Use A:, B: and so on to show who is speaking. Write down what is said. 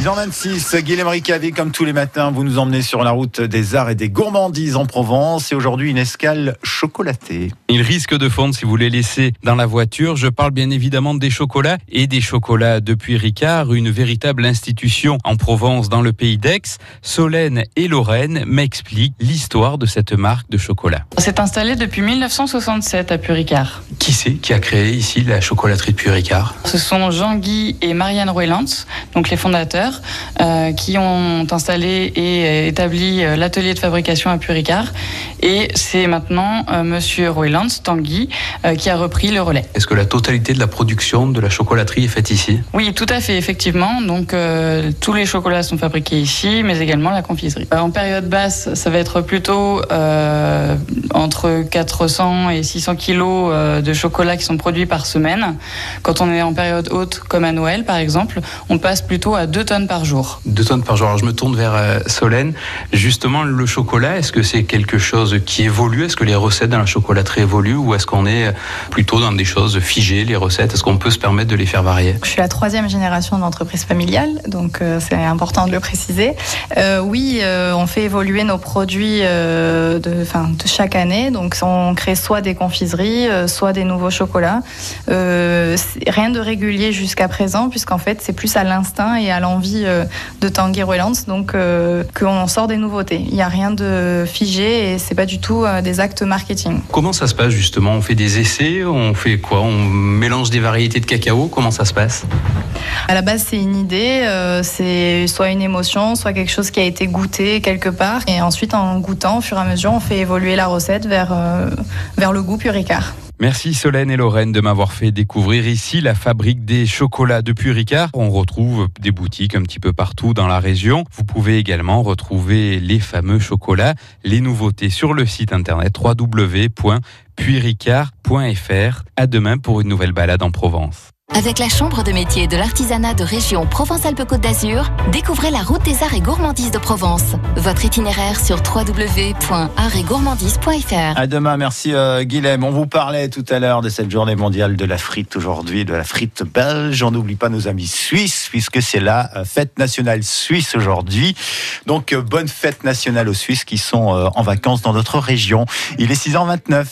A: 6h26, Guillaume Ricavi, comme tous les matins, vous nous emmenez sur la route des arts et des gourmandises en Provence. Et aujourd'hui, une escale chocolatée.
B: Il risque de fondre si vous les laissez dans la voiture. Je parle bien évidemment des chocolats et des chocolats depuis Ricard, une véritable institution en Provence, dans le pays d'Aix. Solène et Lorraine m'expliquent l'histoire de cette marque de chocolat.
C: C'est installé depuis 1967 à Puricard.
B: Qui c'est qui a créé ici la chocolaterie de Puricard
C: Ce sont Jean-Guy et Marianne Roylands, donc les fondateurs, euh, qui ont installé et établi euh, l'atelier de fabrication à Puricard. Et c'est maintenant euh, Monsieur Roylands, Tanguy, euh, qui a repris le relais.
B: Est-ce que la totalité de la production de la chocolaterie est faite ici?
C: Oui, tout à fait, effectivement. Donc euh, tous les chocolats sont fabriqués ici, mais également la confiserie. Euh, En période basse, ça va être plutôt entre 400 et 600 kilos de chocolat qui sont produits par semaine. Quand on est en période haute, comme à Noël par exemple, on passe plutôt à 2 tonnes par jour.
B: Deux tonnes par jour. Alors je me tourne vers Solène. Justement, le chocolat, est-ce que c'est quelque chose qui évolue Est-ce que les recettes dans la chocolaterie évoluent ou est-ce qu'on est plutôt dans des choses figées, les recettes? Est-ce qu'on peut se permettre de les faire varier?
D: Je suis la troisième génération d'entreprise familiale, donc euh, c'est important de le préciser. Euh, oui, euh, on fait évoluer nos produits de, chaque année. Donc on crée soit des confiseries, soit des nouveaux chocolats. Rien de régulier jusqu'à présent, puisqu'en fait c'est plus à l'instinct et à l'envie de Tanguy Roylands, donc qu'on sort des nouveautés. Il n'y a rien de figé et c'est pas du tout euh, des actes marketing.
B: Comment ça se passe justement? On fait des essais On fait quoi? On mélange des variétés de cacao Comment ça se passe?
D: À la base, c'est une idée, euh, c'est soit une émotion, soit quelque chose qui a été goûté quelque part. Et ensuite, en goûtant, au fur et à mesure, on fait évoluer la recette vers, euh, vers le goût Puricard.
B: Merci Solène et Lorraine de m'avoir fait découvrir ici la fabrique des chocolats de Puricard. On retrouve des boutiques un petit peu partout dans la région. Vous pouvez également retrouver les fameux chocolats, les nouveautés sur le site internet www.puricard.fr. À demain pour une nouvelle balade en Provence.
E: Avec la Chambre de métier de l'artisanat de région Provence-Alpes-Côte d'Azur, découvrez la route des arts et gourmandises de Provence. Votre itinéraire sur www.artsetgourmandise.fr.
A: À demain, merci euh, Guilhem. On vous parlait tout à l'heure de cette journée mondiale de la frite aujourd'hui, de la frite belge. On n'oublie pas nos amis suisses, puisque c'est la euh, fête nationale suisse aujourd'hui. Donc, euh, bonne fête nationale aux Suisses qui sont euh, en vacances dans notre région. Il est 6h29.